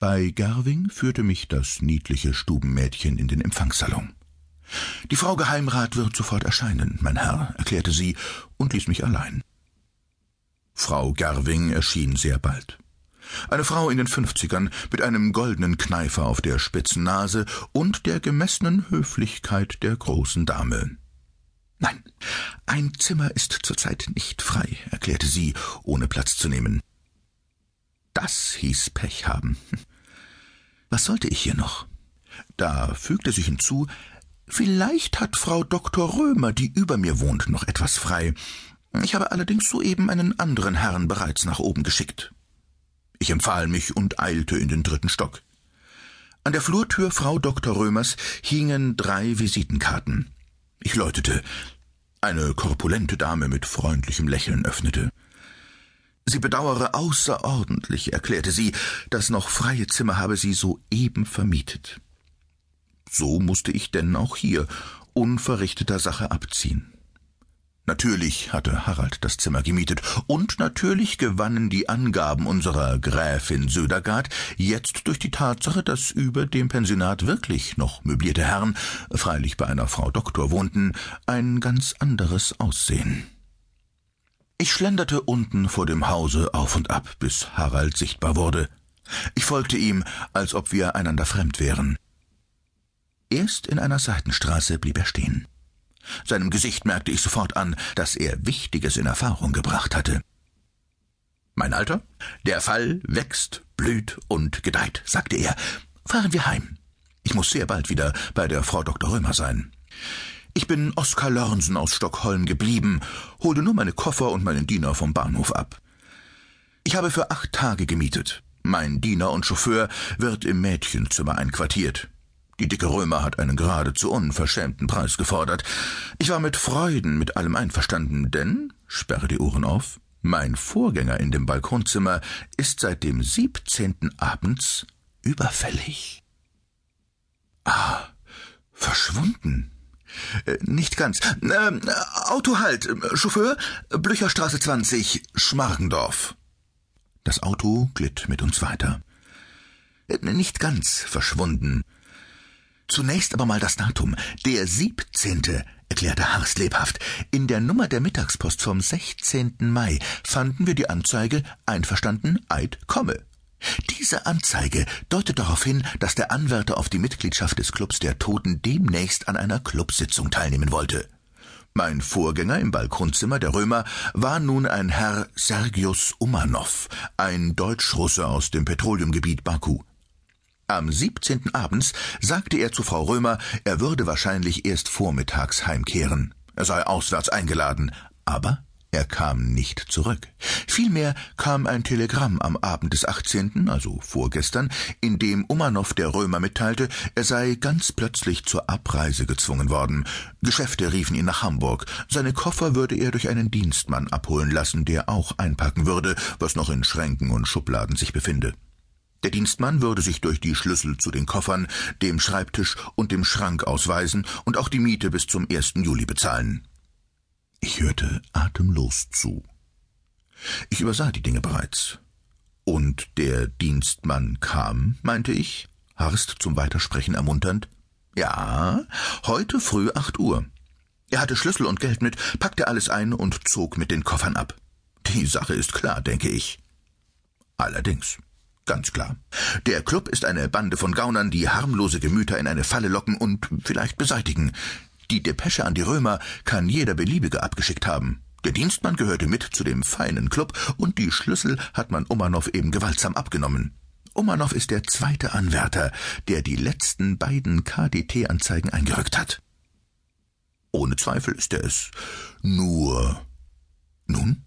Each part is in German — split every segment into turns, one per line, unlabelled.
Bei Gerwing führte mich das niedliche Stubenmädchen in den Empfangssalon. Die Frau Geheimrat wird sofort erscheinen, mein Herr, erklärte sie und ließ mich allein. Frau Gerwing erschien sehr bald. Eine Frau in den Fünfzigern mit einem goldenen Kneifer auf der spitzen Nase und der gemessenen Höflichkeit der großen Dame. Nein, ein Zimmer ist zurzeit nicht frei, erklärte sie, ohne Platz zu nehmen. Das hieß Pech haben. Was sollte ich hier noch? Da fügte sich hinzu, vielleicht hat Frau Dr. Römer, die über mir wohnt, noch etwas frei. Ich habe allerdings soeben einen anderen Herrn bereits nach oben geschickt. Ich empfahl mich und eilte in den dritten Stock. An der Flurtür Frau Dr. Römers hingen drei Visitenkarten. Ich läutete. Eine korpulente Dame mit freundlichem Lächeln öffnete. Sie bedauere außerordentlich, erklärte sie, das noch freie Zimmer habe sie soeben vermietet. So musste ich denn auch hier unverrichteter Sache abziehen. Natürlich hatte Harald das Zimmer gemietet, und natürlich gewannen die Angaben unserer Gräfin Södergard jetzt durch die Tatsache, dass über dem Pensionat wirklich noch möblierte Herren, freilich bei einer Frau Doktor wohnten, ein ganz anderes Aussehen. Ich schlenderte unten vor dem Hause auf und ab, bis Harald sichtbar wurde. Ich folgte ihm, als ob wir einander fremd wären. Erst in einer Seitenstraße blieb er stehen. Seinem Gesicht merkte ich sofort an, dass er Wichtiges in Erfahrung gebracht hatte. Mein Alter, der Fall wächst, blüht und gedeiht, sagte er. Fahren wir heim. Ich muss sehr bald wieder bei der Frau Dr. Römer sein. Ich bin Oskar Lörnsen aus Stockholm geblieben, holte nur meine Koffer und meinen Diener vom Bahnhof ab. Ich habe für acht Tage gemietet. Mein Diener und Chauffeur wird im Mädchenzimmer einquartiert. Die dicke Römer hat einen geradezu unverschämten Preis gefordert. Ich war mit Freuden mit allem einverstanden, denn, sperre die Ohren auf, mein Vorgänger in dem Balkonzimmer ist seit dem siebzehnten abends überfällig. Ah, verschwunden. Äh, nicht ganz. Äh, Auto halt. Chauffeur, Blücherstraße 20, Schmargendorf. Das Auto glitt mit uns weiter. Äh, nicht ganz verschwunden. Zunächst aber mal das Datum. Der siebzehnte, erklärte Harst lebhaft. In der Nummer der Mittagspost vom 16. Mai fanden wir die Anzeige Einverstanden, Eid, komme. Diese Anzeige deutet darauf hin, dass der Anwärter auf die Mitgliedschaft des Clubs der Toten demnächst an einer Clubsitzung teilnehmen wollte. Mein Vorgänger im Balkonzimmer der Römer war nun ein Herr Sergius Umanov, ein Deutschrusse aus dem Petroleumgebiet Baku. Am 17. abends sagte er zu Frau Römer, er würde wahrscheinlich erst vormittags heimkehren. Er sei auswärts eingeladen, aber er kam nicht zurück. Vielmehr kam ein Telegramm am Abend des 18., also vorgestern, in dem Umanow der Römer mitteilte, er sei ganz plötzlich zur Abreise gezwungen worden. Geschäfte riefen ihn nach Hamburg. Seine Koffer würde er durch einen Dienstmann abholen lassen, der auch einpacken würde, was noch in Schränken und Schubladen sich befinde. Der Dienstmann würde sich durch die Schlüssel zu den Koffern, dem Schreibtisch und dem Schrank ausweisen und auch die Miete bis zum 1. Juli bezahlen. Ich hörte atemlos zu. Ich übersah die Dinge bereits. Und der Dienstmann kam, meinte ich, Harst zum Weitersprechen ermunternd. Ja, heute früh acht Uhr. Er hatte Schlüssel und Geld mit, packte alles ein und zog mit den Koffern ab. Die Sache ist klar, denke ich. Allerdings. Ganz klar. Der Club ist eine Bande von Gaunern, die harmlose Gemüter in eine Falle locken und vielleicht beseitigen. Die Depesche an die Römer kann jeder beliebige abgeschickt haben. Der Dienstmann gehörte mit zu dem feinen Club und die Schlüssel hat man Umanow eben gewaltsam abgenommen. Umanow ist der zweite Anwärter, der die letzten beiden KDT-Anzeigen eingerückt hat. Ohne Zweifel ist er es. Nur. Nun?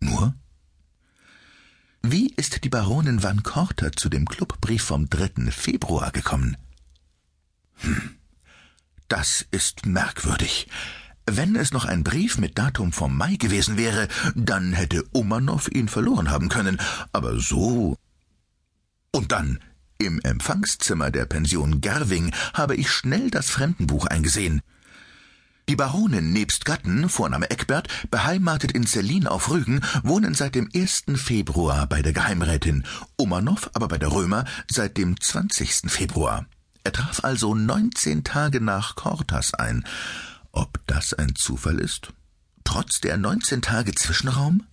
Nur? Wie ist die Baronin Van Korter zu dem Clubbrief vom 3. Februar gekommen? Hm. Das ist merkwürdig. Wenn es noch ein Brief mit Datum vom Mai gewesen wäre, dann hätte Umanow ihn verloren haben können, aber so. Und dann, im Empfangszimmer der Pension Gerwing, habe ich schnell das Fremdenbuch eingesehen. Die Baronin nebst Gatten, Vorname Eckbert, beheimatet in Selin auf Rügen, wohnen seit dem 1. Februar bei der Geheimrätin, Umanow aber bei der Römer seit dem 20. Februar. Er traf also 19 Tage nach Kortas ein. Ob das ein Zufall ist? Trotz der 19 Tage Zwischenraum?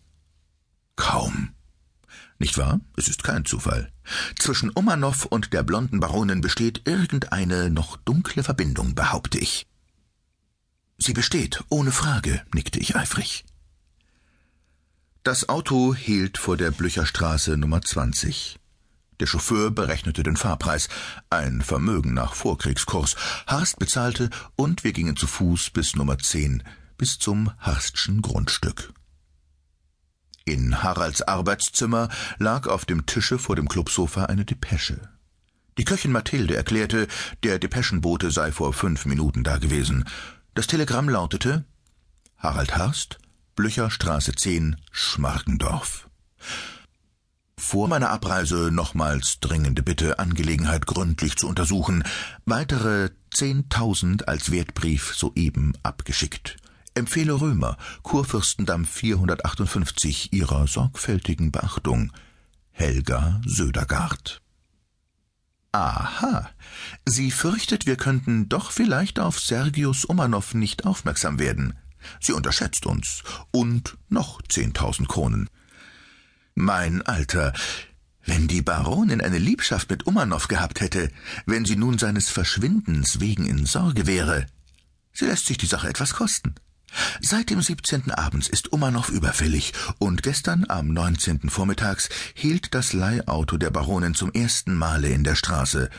Kaum. Nicht wahr? Es ist kein Zufall. Zwischen Umanow und der blonden Baronin besteht irgendeine noch dunkle Verbindung, behaupte ich. Sie besteht, ohne Frage, nickte ich eifrig. Das Auto hielt vor der Blücherstraße Nummer 20. Der Chauffeur berechnete den Fahrpreis, ein Vermögen nach Vorkriegskurs. Harst bezahlte und wir gingen zu Fuß bis Nummer 10, bis zum Harstschen Grundstück. In Haralds Arbeitszimmer lag auf dem Tische vor dem Clubsofa eine Depesche. Die Köchin Mathilde erklärte, der Depeschenbote sei vor fünf Minuten da gewesen. Das Telegramm lautete Harald Harst, Blücherstraße 10, Schmargendorf. Vor meiner Abreise nochmals dringende Bitte, Angelegenheit gründlich zu untersuchen. Weitere zehntausend als Wertbrief soeben abgeschickt. Empfehle Römer, Kurfürstendamm 458, ihrer sorgfältigen Beachtung. Helga Södergaard. Aha. Sie fürchtet, wir könnten doch vielleicht auf Sergius Umanow nicht aufmerksam werden. Sie unterschätzt uns. Und noch zehntausend Kronen. Mein Alter, wenn die Baronin eine Liebschaft mit Umanow gehabt hätte, wenn sie nun seines Verschwindens wegen in Sorge wäre. Sie lässt sich die Sache etwas kosten. Seit dem 17. abends ist Umanow überfällig, und gestern am 19. vormittags hielt das Leihauto der Baronin zum ersten Male in der Straße.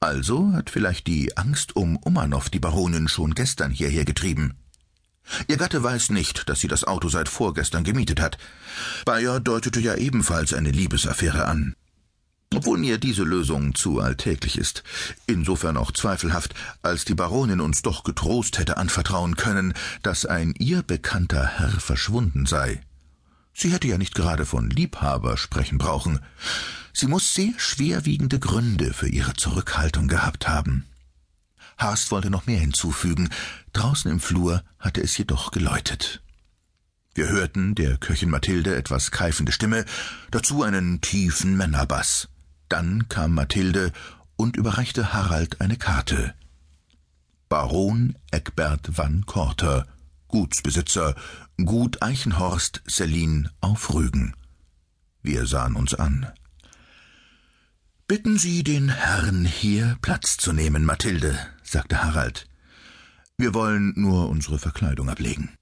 Also hat vielleicht die Angst um Umanow die Baronin schon gestern hierher getrieben. Ihr Gatte weiß nicht, dass sie das Auto seit vorgestern gemietet hat. Bayer deutete ja ebenfalls eine Liebesaffäre an obwohl mir diese Lösung zu alltäglich ist, insofern auch zweifelhaft, als die Baronin uns doch getrost hätte anvertrauen können, dass ein ihr bekannter Herr verschwunden sei. Sie hätte ja nicht gerade von Liebhaber sprechen brauchen. Sie muss sehr schwerwiegende Gründe für ihre Zurückhaltung gehabt haben. Haast wollte noch mehr hinzufügen, draußen im Flur hatte es jedoch geläutet. Wir hörten der Köchin Mathilde etwas keifende Stimme, dazu einen tiefen Männerbass. Dann kam Mathilde und überreichte Harald eine Karte. Baron Eckbert van Korter, Gutsbesitzer, Gut Eichenhorst, Selin auf Rügen. Wir sahen uns an. Bitten Sie den Herrn hier Platz zu nehmen, Mathilde, sagte Harald. Wir wollen nur unsere Verkleidung ablegen.